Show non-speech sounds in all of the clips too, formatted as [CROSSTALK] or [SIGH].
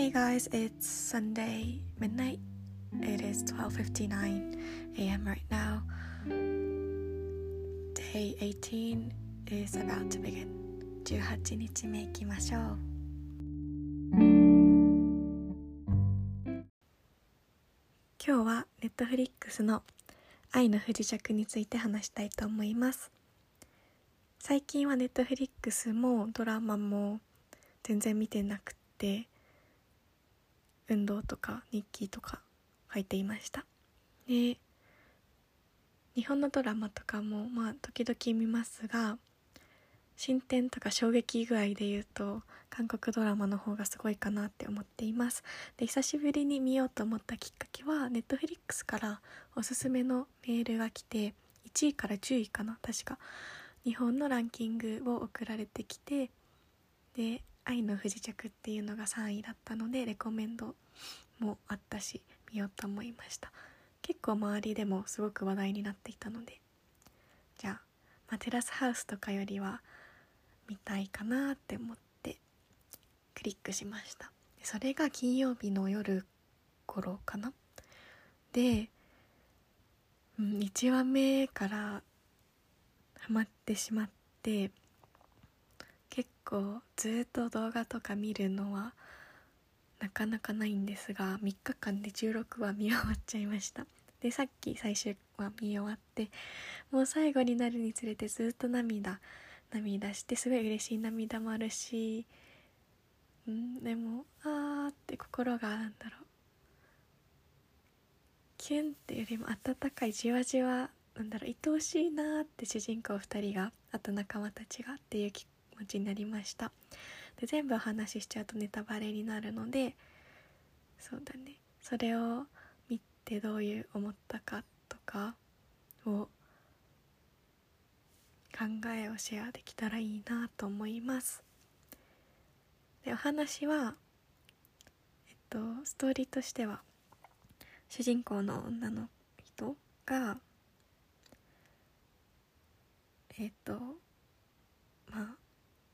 Hey guys, it's Sunday midnight. It is 12:59 a.m. right now. Day 18 is about to begin. 18日目行きましょう。今日は Netflix の愛の不時着について話したいと思います。最近は Netflix もドラマも全然見てなくて運動とか日記とか書いていました。で日本のドラマとかもまあ時々見ますが進展とか衝撃具合で言うと韓国ドラマの方がすごいかなって思っています。で久しぶりに見ようと思ったきっかけは Netflix からおすすめのメールが来て1位から10位かな確か。日本のランキングを送られてきてで「愛の不時着」っていうのが3位だったのでレコメンドもあったし見ようと思いました。結構周りでもすごく話題になっていたので。じゃあ、まあ、テラスハウスとかよりは見たいかなって思ってクリックしました。それが金曜日の夜頃かな。で、うん、1話目からハマってしまって結構ずっと動画とか見るのはなかなかないんですが3日間で16話見終わっちゃいました。でさっき最終話見終わってもう最後になるにつれてずっと涙涙してすごい嬉しい涙もあるしんでもあーって心がなんだろう。キュンっていうよりも温かいじわじわなんだろう。愛おしいなって主人公2人があと仲間たちがっていう気持ちになりました。で全部お話ししちゃうとネタバレになるのでそうだね。それを見てどういう思ったかとかを考えをシェアできたらいいなと思います。でお話はえっとストーリーとしては主人公の女の人がえっとまあ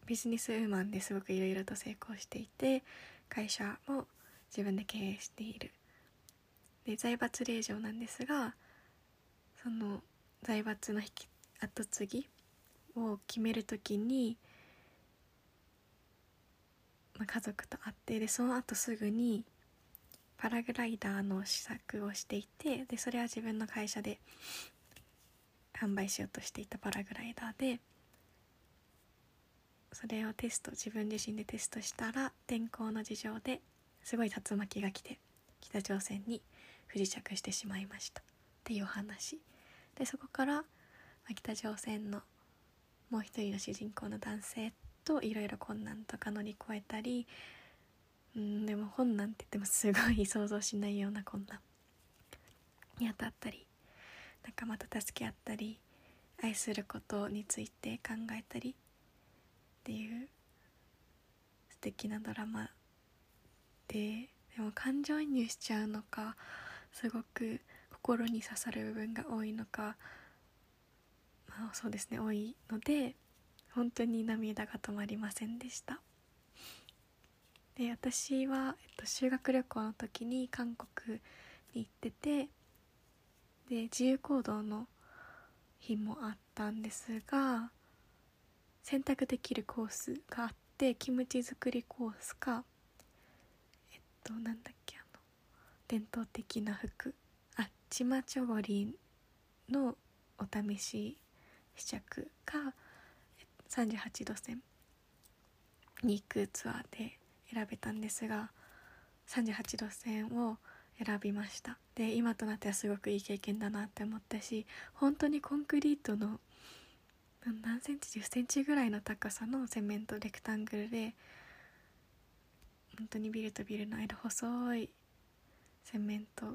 ビジネスウーマンですごくいろいろと成功していて会社も自分で経営している。で財閥令嬢なんですがその財閥の引き後継ぎを決める時に、まあ、家族と会ってでその後すぐにパラグライダーの試作をしていてでそれは自分の会社で販売しようとしていたパラグライダーでそれをテスト自分自身でテストしたら天候の事情ですごい竜巻が来て北朝鮮に不時着してしまいました。っていう話でそこから、北朝鮮のもう一人の主人公の男性といろいろ困難とか乗り越えたりうんでも困難って言ってもすごい想像しないような困難に当たったり仲間と助け合ったり愛することについて考えたりっていう素敵なドラマ。ででも感情移入しちゃうのかすごく心に刺さる部分が多いのか、まあ、そうですね多いので本当に涙が止まりませんでした。で私は、えっと、修学旅行の時に韓国に行っててで自由行動の日もあったんですが選択できるコースがあってキムチ作りコースかえっとなんだっけあの伝統的な服。あちまちょごりのお試し試着か38度線に行くツアーで選べたんですが38度線を選びました。で今となってはすごくいい経験だなって思ったし本当にコンクリートの何センチ1 0センチぐらいの高さのセメントレクタングルで本当にビルとビルの間細いセメント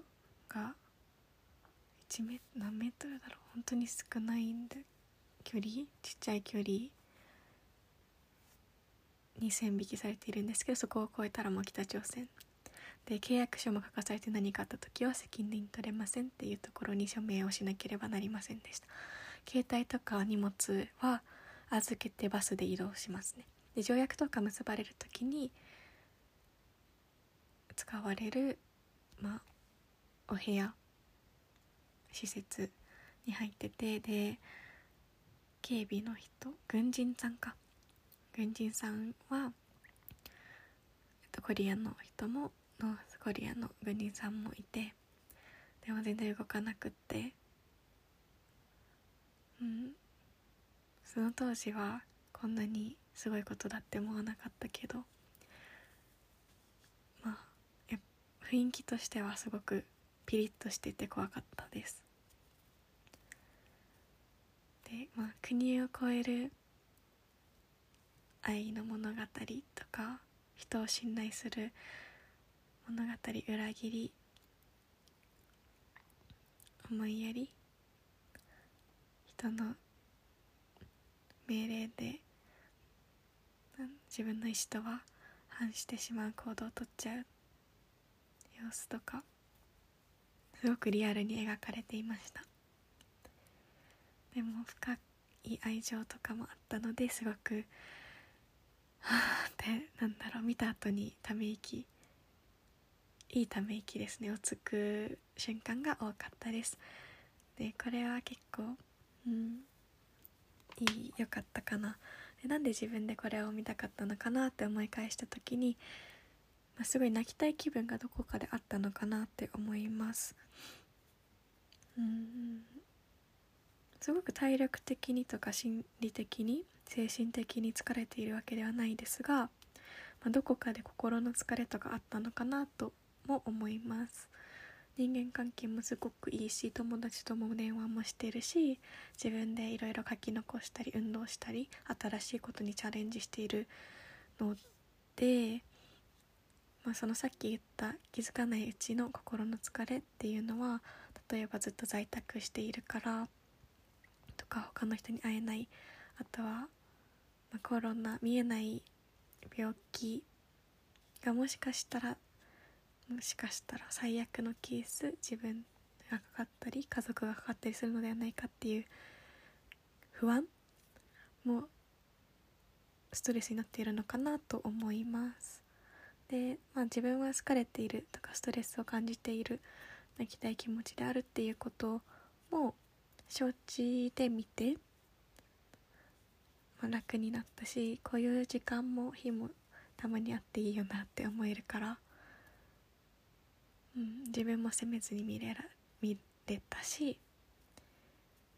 が1メ何メートルだろう。本当に少ないんで距離ちっちゃい距離に線引きされているんですけどそこを越えたらもう北朝鮮。で契約書も書かされて何かあった時は責任取れませんっていうところに署名をしなければなりませんでした。携帯とか荷物は預けてバスで移動しますね。で条約とか結ばれる時に使われるまあお部屋施設に入っててで警備の人軍人さんか。軍人さんはコリアの人もノースコリアの軍人さんもいてでも全然動かなくってうん。その当時はこんなにすごいことだって思わなかったけどまあ雰囲気としてはすごくピリッとしてて怖かったです。でまあ国を超える愛の物語とか人を信頼する物語裏切り思いやり人の命令で自分の意思とは反してしまう行動をとっちゃう様子とかすごくリアルに描かれていました。でも深い愛情とかもあったのですごくはあってなんだろう見た後にため息いいため息ですねをつく瞬間が多かったです。でこれは結構うん。いい良かったかな。でなんで自分でこれを見たかったのかなって思い返した時に、まあ、すごい泣きたい気分がどこかであったのかなって思います。うん。すごく体力的にとか心理的に精神的に疲れているわけではないですが、まあ、どこかで心の疲れとかあったのかなとも思います。人間関係もすごくいいし友達とも電話もしてるし自分でいろいろ書き残したり運動したり新しいことにチャレンジしているので、まあ、そのさっき言った気づかないうちの心の疲れっていうのは例えばずっと在宅しているからとか他の人に会えないあとは、ま、コロナ見えない病気がもしかしたらもしかしたら最悪のケース自分がかかったり家族がかかったりするのではないかっていう不安？もストレスになっているのかなと思います。で、まあ、自分は疲れているとかストレスを感じている泣きたい気持ちであるっていうことも承知で見て、まあ、楽になったしこういう時間も日もたまにあっていいよなって思えるから。うん、自分も責めずに見れら見れたし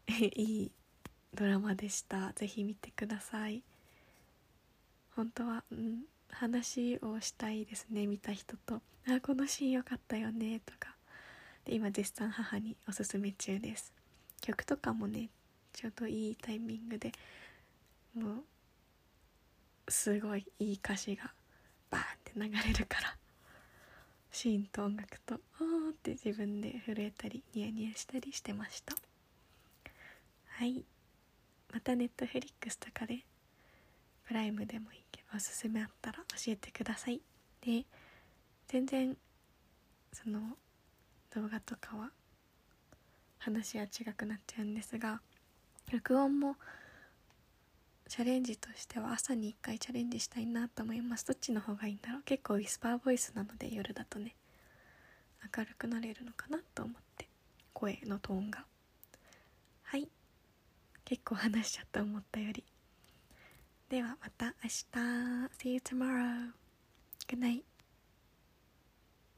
[LAUGHS] いいドラマでした。ぜひ見てください。本当は、うん、話をしたいですね。見た人と「あこのシーン良かったよね」とか。で今絶賛母におすすめ中です。曲とかもねちょうどいいタイミングでもうすごいいい歌詞がバーンって流れるから。シーンと音楽と「おー」って自分で震えたりニヤニヤしたりしてました。はい。またネットフリックスとかでプライムでもいいけどおすすめあったら教えてください。で全然その動画とかは話は違くなっちゃうんですが録音もチャレンジとしては朝に1回チャレンジしたいなと思います。どっちの方がいいんだろう？結構ウィスパーボイスなので夜だとね明るくなれるのかなと思って。声のトーンが。はい。結構話しちゃった思ったより。ではまた明日。See you tomorrow. Good night.